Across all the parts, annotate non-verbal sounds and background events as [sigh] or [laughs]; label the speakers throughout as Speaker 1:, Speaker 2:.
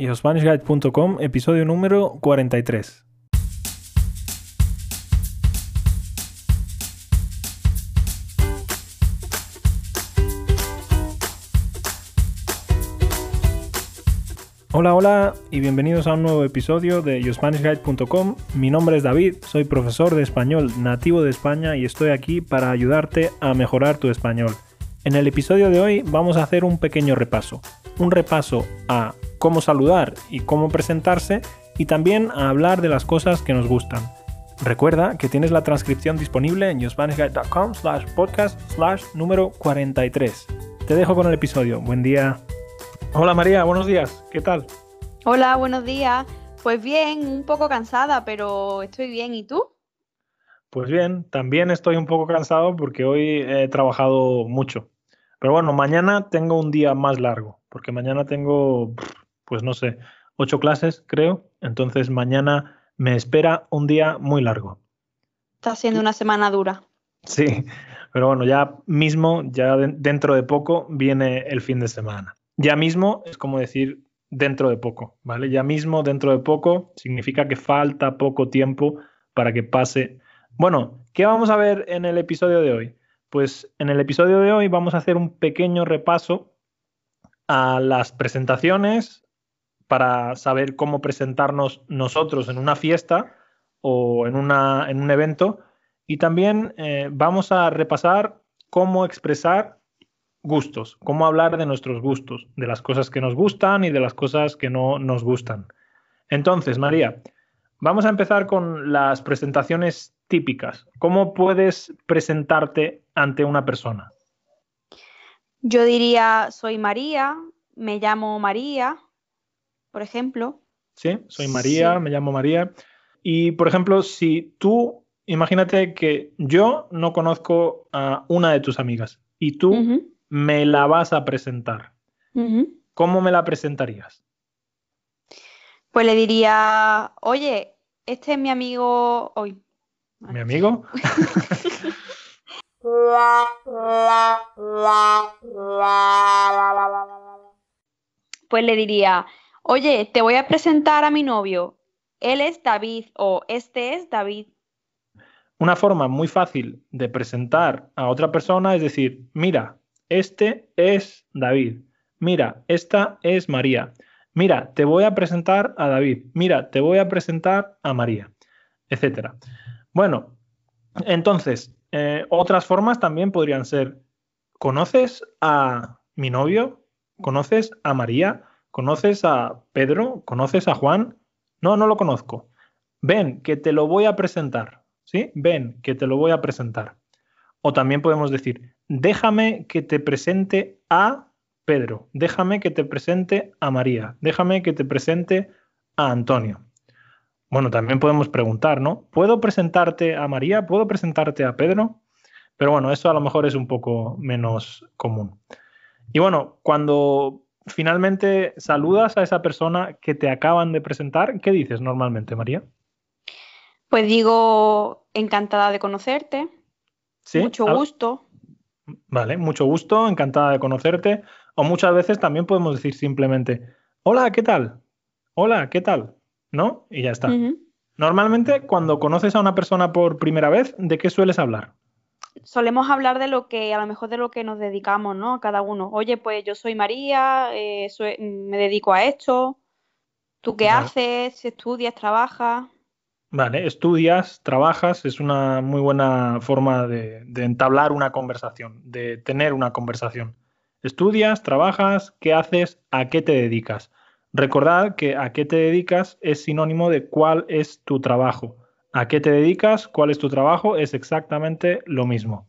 Speaker 1: YoSpanishGuide.com, episodio número 43. Hola, hola y bienvenidos a un nuevo episodio de YoSpanishGuide.com. Mi nombre es David, soy profesor de español nativo de España y estoy aquí para ayudarte a mejorar tu español. En el episodio de hoy vamos a hacer un pequeño repaso. Un repaso a cómo saludar y cómo presentarse y también a hablar de las cosas que nos gustan. Recuerda que tienes la transcripción disponible en yourspanishguide.com slash podcast slash número 43. Te dejo con el episodio. Buen día. Hola María, buenos días. ¿Qué tal?
Speaker 2: Hola, buenos días. Pues bien, un poco cansada, pero estoy bien. ¿Y tú?
Speaker 1: Pues bien, también estoy un poco cansado porque hoy he trabajado mucho. Pero bueno, mañana tengo un día más largo, porque mañana tengo pues no sé, ocho clases, creo. Entonces mañana me espera un día muy largo.
Speaker 2: Está siendo una semana dura.
Speaker 1: Sí, pero bueno, ya mismo, ya dentro de poco, viene el fin de semana. Ya mismo es como decir dentro de poco, ¿vale? Ya mismo, dentro de poco, significa que falta poco tiempo para que pase. Bueno, ¿qué vamos a ver en el episodio de hoy? Pues en el episodio de hoy vamos a hacer un pequeño repaso a las presentaciones, para saber cómo presentarnos nosotros en una fiesta o en, una, en un evento. Y también eh, vamos a repasar cómo expresar gustos, cómo hablar de nuestros gustos, de las cosas que nos gustan y de las cosas que no nos gustan. Entonces, María, vamos a empezar con las presentaciones típicas. ¿Cómo puedes presentarte ante una persona?
Speaker 2: Yo diría, soy María, me llamo María, por ejemplo.
Speaker 1: Sí, soy María, me llamo María. Y, por ejemplo, si tú, imagínate que yo no conozco a una de tus amigas y tú me la vas a presentar. ¿Cómo me la presentarías?
Speaker 2: Pues le diría, oye, este es mi amigo hoy.
Speaker 1: ¿Mi amigo? [laughs]
Speaker 2: pues le diría, Oye, te voy a presentar a mi novio. Él es David o este es David.
Speaker 1: Una forma muy fácil de presentar a otra persona es decir, mira, este es David. Mira, esta es María. Mira, te voy a presentar a David. Mira, te voy a presentar a María, etcétera. Bueno, entonces, eh, otras formas también podrían ser, ¿conoces a mi novio? ¿Conoces a María? ¿Conoces a Pedro? ¿Conoces a Juan? No, no lo conozco. Ven, que te lo voy a presentar. ¿Sí? Ven, que te lo voy a presentar. O también podemos decir, déjame que te presente a Pedro, déjame que te presente a María, déjame que te presente a Antonio. Bueno, también podemos preguntar, ¿no? ¿Puedo presentarte a María? ¿Puedo presentarte a Pedro? Pero bueno, eso a lo mejor es un poco menos común. Y bueno, cuando finalmente saludas a esa persona que te acaban de presentar, ¿qué dices normalmente, María?
Speaker 2: Pues digo, encantada de conocerte. ¿Sí? Mucho gusto.
Speaker 1: Vale, mucho gusto, encantada de conocerte. O muchas veces también podemos decir simplemente, hola, ¿qué tal? Hola, ¿qué tal? ¿No? Y ya está. Normalmente, cuando conoces a una persona por primera vez, ¿de qué sueles hablar?
Speaker 2: Solemos hablar de lo que, a lo mejor de lo que nos dedicamos, ¿no? A cada uno. Oye, pues yo soy María, eh, me dedico a esto. ¿Tú qué haces? ¿Estudias? ¿Trabajas?
Speaker 1: Vale, estudias, trabajas, es una muy buena forma de, de, entablar una conversación, de tener una conversación. Estudias, trabajas, ¿qué haces? ¿A qué te dedicas? Recordad que a qué te dedicas es sinónimo de cuál es tu trabajo. ¿A qué te dedicas? ¿Cuál es tu trabajo? Es exactamente lo mismo.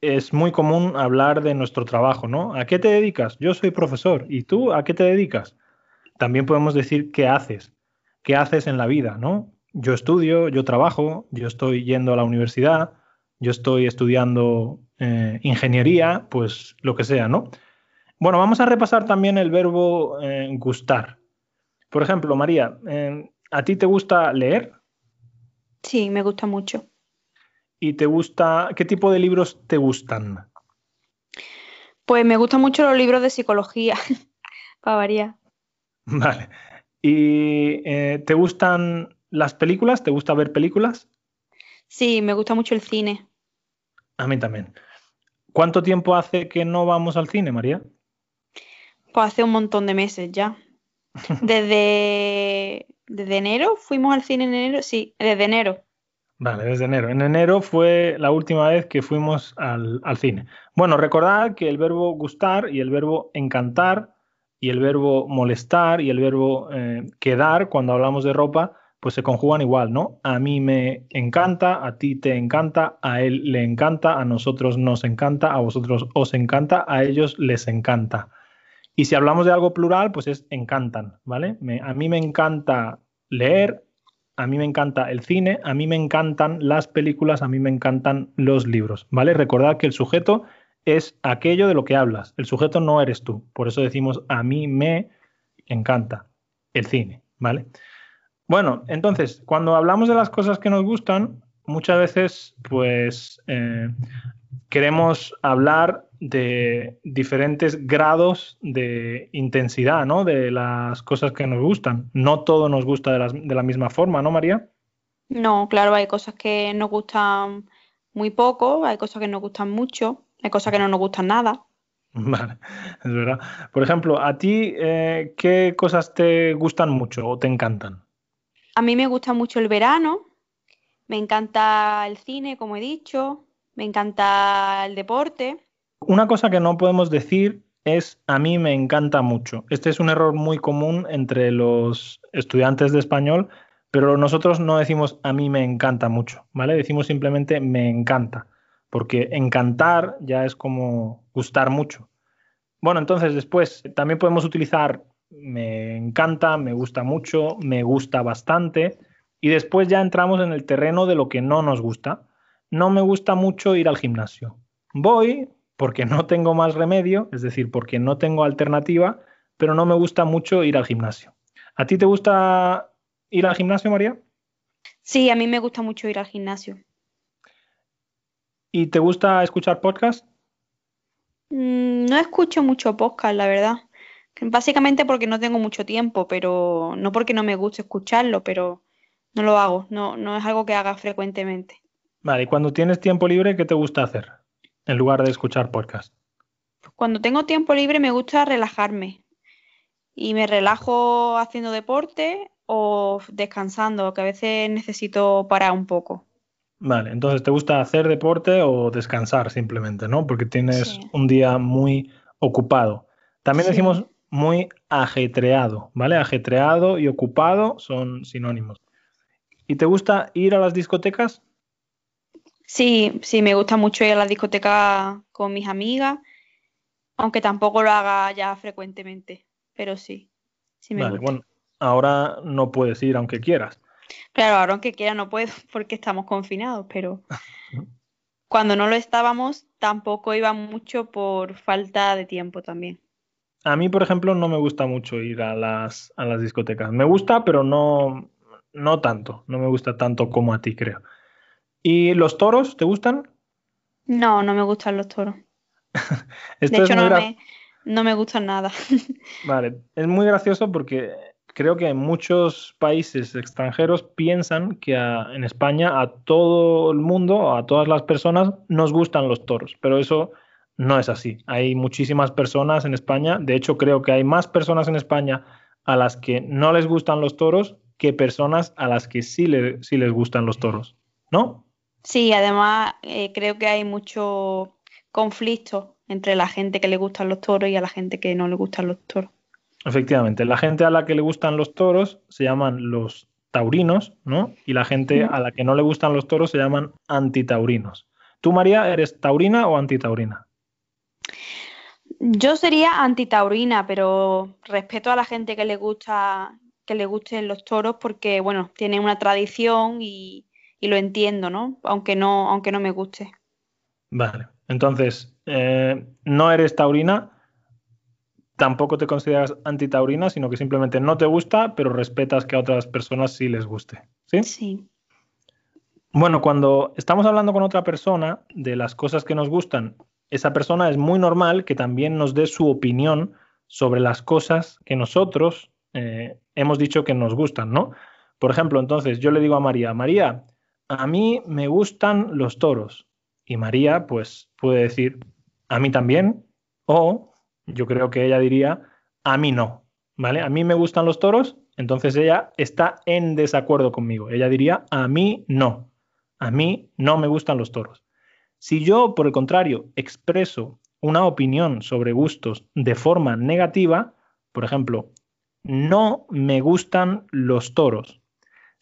Speaker 1: Es muy común hablar de nuestro trabajo, ¿no? ¿A qué te dedicas? Yo soy profesor. ¿Y tú a qué te dedicas? También podemos decir qué haces. ¿Qué haces en la vida, no? Yo estudio, yo trabajo, yo estoy yendo a la universidad, yo estoy estudiando eh, ingeniería, pues lo que sea, ¿no? Bueno, vamos a repasar también el verbo eh, gustar. Por ejemplo, María, eh, ¿a ti te gusta leer?
Speaker 2: Sí, me gusta mucho.
Speaker 1: ¿Y te gusta, qué tipo de libros te gustan?
Speaker 2: Pues me gustan mucho los libros de psicología, [laughs] para variar.
Speaker 1: Vale. ¿Y eh, te gustan las películas? ¿Te gusta ver películas?
Speaker 2: Sí, me gusta mucho el cine.
Speaker 1: A mí también. ¿Cuánto tiempo hace que no vamos al cine, María?
Speaker 2: Pues hace un montón de meses ya. [laughs] Desde, desde enero fuimos al cine en enero, sí, desde enero.
Speaker 1: Vale, desde enero. En enero fue la última vez que fuimos al, al cine. Bueno, recordad que el verbo gustar y el verbo encantar y el verbo molestar y el verbo eh, quedar cuando hablamos de ropa, pues se conjugan igual, ¿no? A mí me encanta, a ti te encanta, a él le encanta, a nosotros nos encanta, a vosotros os encanta, a ellos les encanta. Y si hablamos de algo plural, pues es encantan, ¿vale? a mí me encanta leer, a mí me encanta el cine, a mí me encantan las películas, a mí me encantan los libros, ¿vale? Recordad que el sujeto es aquello de lo que hablas, el sujeto no eres tú, por eso decimos a mí me encanta el cine, ¿vale? Bueno, entonces, cuando hablamos de las cosas que nos gustan, muchas veces, pues, eh, queremos hablar de diferentes grados de intensidad, ¿no? De las cosas que nos gustan. No todo nos gusta de, la misma forma, ¿no, María?
Speaker 2: No, claro, hay cosas que nos gustan muy poco, hay cosas que nos gustan mucho, hay cosas que no nos gustan nada. [laughs]
Speaker 1: Vale, es verdad. Por ejemplo, ¿a ti eh, qué cosas te gustan mucho o te encantan?
Speaker 2: A mí me gusta mucho el verano, me encanta el cine, como he dicho, me encanta el deporte.
Speaker 1: Una cosa que no podemos decir es a mí me encanta mucho. Este es un error muy común entre los estudiantes de español, pero nosotros no decimos a mí me encanta mucho, ¿vale? Decimos simplemente me encanta, porque encantar ya es como gustar mucho. Bueno, entonces después también podemos utilizar me encanta, me gusta mucho, me gusta bastante, y después ya entramos en el terreno de lo que no nos gusta no me gusta mucho ir al gimnasio. Voy porque no tengo más remedio, es decir, porque no tengo alternativa, pero no me gusta mucho ir al gimnasio. ¿A ti te gusta ir al gimnasio, María?
Speaker 2: Sí, a mí me gusta mucho ir al gimnasio.
Speaker 1: ¿Y te gusta escuchar podcast?
Speaker 2: Mm, no escucho mucho podcast, la verdad. Básicamente porque no tengo mucho tiempo, pero no porque no me guste escucharlo, pero no lo hago, no, no es algo que haga frecuentemente.
Speaker 1: Vale, y cuando tienes tiempo libre, ¿qué te gusta hacer en lugar de escuchar podcast?
Speaker 2: Cuando tengo tiempo libre me gusta relajarme y me relajo haciendo deporte o descansando, que a veces necesito parar un poco.
Speaker 1: Vale, entonces te gusta hacer deporte o descansar simplemente, ¿no? Porque tienes un día muy ocupado. También decimos muy ajetreado, ¿vale? Ajetreado y ocupado son sinónimos. ¿Y te gusta ir a las discotecas?
Speaker 2: Sí, sí, me gusta mucho ir a la discoteca con mis amigas, aunque tampoco lo haga ya frecuentemente, pero sí, sí me
Speaker 1: vale, Bueno, ahora no puedes ir aunque quieras.
Speaker 2: Claro, ahora aunque quiera no puedo [laughs] porque estamos confinados, pero cuando no lo estábamos tampoco iba mucho por falta de tiempo también.
Speaker 1: A mí, por ejemplo, no me gusta mucho ir a las, a las discotecas. Me gusta, pero no, no tanto. No me gusta tanto como a ti, creo. ¿Y los toros te gustan?
Speaker 2: No, no me gustan los toros. [laughs] de hecho, no me, no me gustan nada. [laughs]
Speaker 1: vale, es muy gracioso porque creo que en muchos países extranjeros piensan que en España a todo el mundo, a todas las personas, nos gustan los toros, pero eso no es así. Hay muchísimas personas en España, de hecho creo que hay más personas en España a las que no les gustan los toros que personas a las que sí, sí les gustan los toros, ¿no?
Speaker 2: Sí, además eh, creo que hay mucho conflicto entre la gente que le gustan los toros y a la gente que no le gustan los toros.
Speaker 1: Efectivamente, la gente a la que le gustan los toros se llaman los taurinos, ¿no? Y la gente a la que no le gustan los toros se llaman antitaurinos. ¿Tú, María, eres taurina o antitaurina?
Speaker 2: Yo sería antitaurina, pero respeto a la gente que le gusta que le gusten los toros porque, bueno, tiene una tradición y, y lo entiendo, ¿no? Aunque no, aunque no me guste.
Speaker 1: Vale. Entonces, eh, no eres taurina, tampoco te consideras antitaurina, sino que simplemente no te gusta, pero respetas que a otras personas sí les guste. ¿Sí?
Speaker 2: Sí.
Speaker 1: Bueno, cuando estamos hablando con otra persona de las cosas que nos gustan, esa persona es muy normal que también nos dé su opinión sobre las cosas que nosotros eh, hemos dicho que nos gustan, ¿no? Por ejemplo, entonces yo le digo a María, María, a mí me gustan los toros. Y María, pues, puede decir, a mí también, o yo creo que ella diría, a mí no, ¿vale? A mí me gustan los toros, entonces ella está en desacuerdo conmigo. Ella diría, a mí no, a mí no me gustan los toros. Si yo, por el contrario, expreso una opinión sobre gustos de forma negativa, por ejemplo, no me gustan los toros.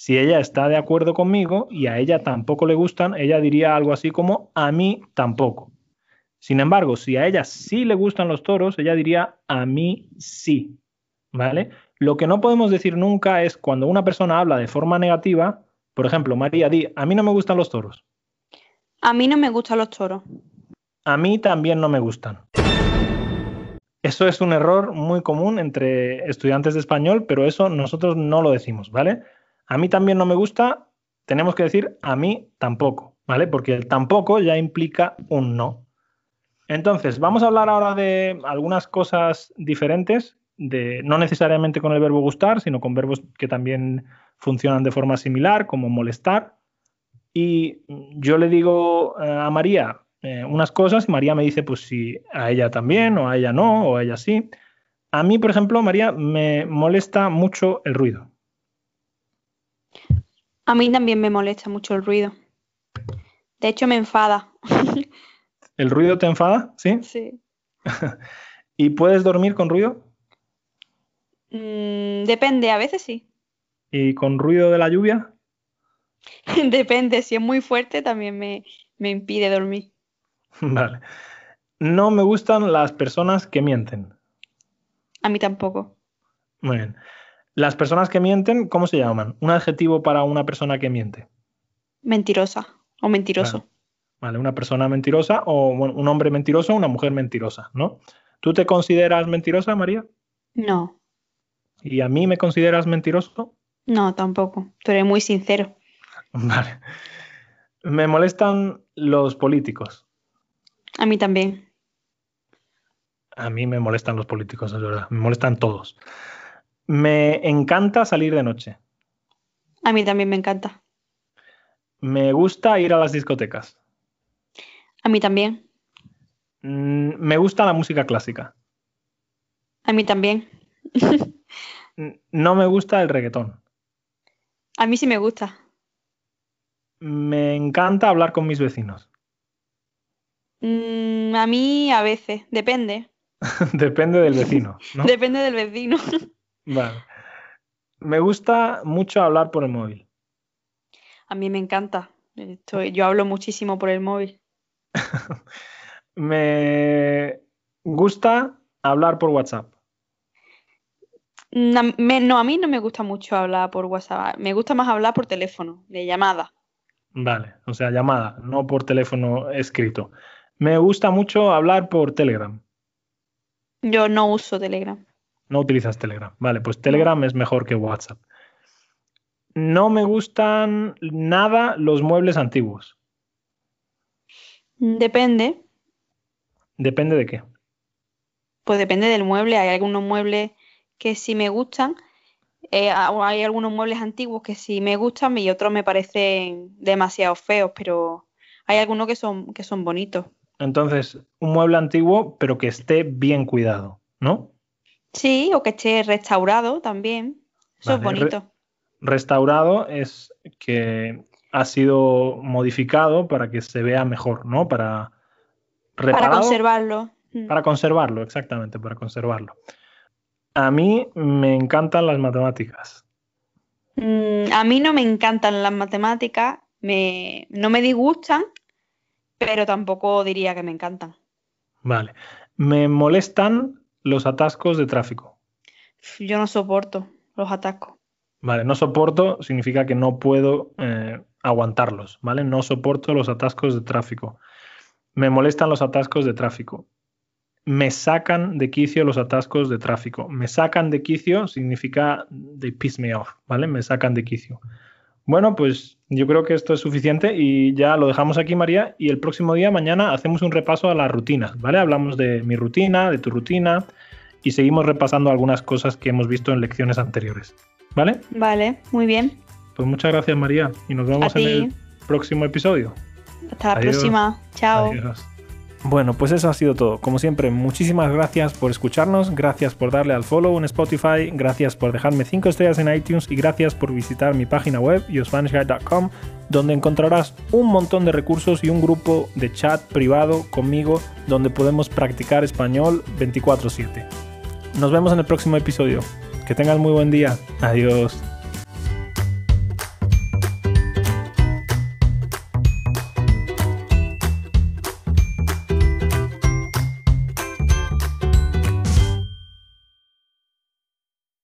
Speaker 1: Si ella está de acuerdo conmigo y a ella tampoco le gustan, ella diría algo así como a mí tampoco. Sin embargo, si a ella sí le gustan los toros, ella diría a mí sí. ¿Vale? Lo que no podemos decir nunca es cuando una persona habla de forma negativa, por ejemplo, María, di, a mí no me gustan los toros.
Speaker 2: A mí no me gustan los toros.
Speaker 1: A mí también no me gustan. Eso es un error muy común entre estudiantes de español, pero eso nosotros no lo decimos, ¿vale? A mí también no me gusta, tenemos que decir a mí tampoco, ¿vale? Porque el tampoco ya implica un no. Entonces, vamos a hablar ahora de algunas cosas diferentes, de, no necesariamente con el verbo gustar, sino con verbos que también funcionan de forma similar, como molestar. Y yo le digo eh, a María, eh, unas cosas y María me dice, pues si a ella también, o a ella no, o a ella sí. A mí, por ejemplo, María, me molesta mucho el ruido.
Speaker 2: A mí también me molesta mucho el ruido. De hecho, me enfada.
Speaker 1: ¿El ruido te enfada? Sí. [laughs]
Speaker 2: Sí.
Speaker 1: ¿Y puedes dormir con ruido?
Speaker 2: Mm, depende, a veces sí.
Speaker 1: ¿Y con ruido de la lluvia? [laughs]
Speaker 2: depende, si es muy fuerte también me, me impide dormir. [laughs]
Speaker 1: Vale. No me gustan las personas que mienten.
Speaker 2: A mí tampoco.
Speaker 1: Muy bien. Las personas que mienten, ¿cómo se llaman? Un adjetivo para una persona que miente.
Speaker 2: Mentirosa o mentiroso.
Speaker 1: Vale, vale una persona mentirosa o bueno, un hombre mentiroso o una mujer mentirosa, ¿no? ¿Tú te consideras mentirosa, María?
Speaker 2: No.
Speaker 1: ¿Y a mí me consideras mentiroso?
Speaker 2: No, tampoco. Tú eres muy sincero. [laughs]
Speaker 1: Vale. Me molestan los políticos.
Speaker 2: A mí también.
Speaker 1: A mí me molestan los políticos, es verdad. Me molestan todos. Me encanta salir de noche.
Speaker 2: A mí también me encanta.
Speaker 1: Me gusta ir a las discotecas.
Speaker 2: A mí también.
Speaker 1: Mm, me gusta la música clásica.
Speaker 2: A mí también. [laughs]
Speaker 1: no me gusta el reggaetón.
Speaker 2: A mí sí me gusta.
Speaker 1: Me encanta hablar con mis vecinos.
Speaker 2: Mm, a mí a veces, depende. [laughs]
Speaker 1: Depende del vecino. ¿no? [laughs]
Speaker 2: Depende del vecino.
Speaker 1: Vale. Me gusta mucho hablar por el móvil.
Speaker 2: A mí me encanta. Estoy, yo hablo muchísimo por el móvil. [laughs]
Speaker 1: me gusta hablar por WhatsApp.
Speaker 2: No, me- no, a mí no me gusta mucho hablar por WhatsApp. Me gusta más hablar por teléfono, de llamada.
Speaker 1: Vale, o sea, llamada, no por teléfono escrito. Me gusta mucho hablar por Telegram.
Speaker 2: Yo no uso Telegram.
Speaker 1: No utilizas Telegram. Vale, pues Telegram es mejor que WhatsApp. No me gustan nada los muebles antiguos.
Speaker 2: Depende,
Speaker 1: Depende de qué.
Speaker 2: pues depende del mueble. Hay algunos muebles que sí me gustan. eh, hay algunos muebles antiguos que sí me gustan y otros me parecen demasiado feos, pero hay algunos que son, que son bonitos.
Speaker 1: Entonces, un mueble antiguo, pero que esté bien cuidado, ¿no?
Speaker 2: Sí, o que esté restaurado también. Eso es
Speaker 1: re-
Speaker 2: bonito.
Speaker 1: Restaurado es que ha sido modificado para que se vea mejor, ¿no? Para
Speaker 2: Para conservarlo. Mm.
Speaker 1: para conservarlo, exactamente, para conservarlo. A mí me encantan las matemáticas.
Speaker 2: Mm, a mí no me encantan las matemáticas, me, no me disgustan, pero tampoco diría que me encantan.
Speaker 1: Vale. Me molestan los atascos de tráfico.
Speaker 2: Yo no soporto los atascos.
Speaker 1: Vale, no soporto significa que no puedo eh, aguantarlos, ¿vale? No soporto los atascos de tráfico. Me molestan los atascos de tráfico. Me sacan de quicio los atascos de tráfico. Me sacan de quicio significa they piss me off, ¿vale? Me sacan de quicio. Bueno, pues yo creo que esto es suficiente y ya lo dejamos aquí, María. Y el próximo día, mañana, hacemos un repaso a las rutinas, ¿vale? Hablamos de mi rutina, de tu rutina y seguimos repasando algunas cosas que hemos visto en lecciones anteriores. ¿Vale?
Speaker 2: Vale, muy bien.
Speaker 1: Pues muchas gracias María y nos vemos en el próximo episodio.
Speaker 2: Hasta la próxima. Chao.
Speaker 1: Bueno, pues eso ha sido todo. Como siempre, muchísimas gracias por escucharnos, gracias por darle al follow en Spotify, gracias por dejarme 5 estrellas en iTunes y gracias por visitar mi página web, yourspanishguide.com, donde encontrarás un montón de recursos y un grupo de chat privado conmigo donde podemos practicar español 24/7. Nos vemos en el próximo episodio. Que tengas muy buen día. Adiós.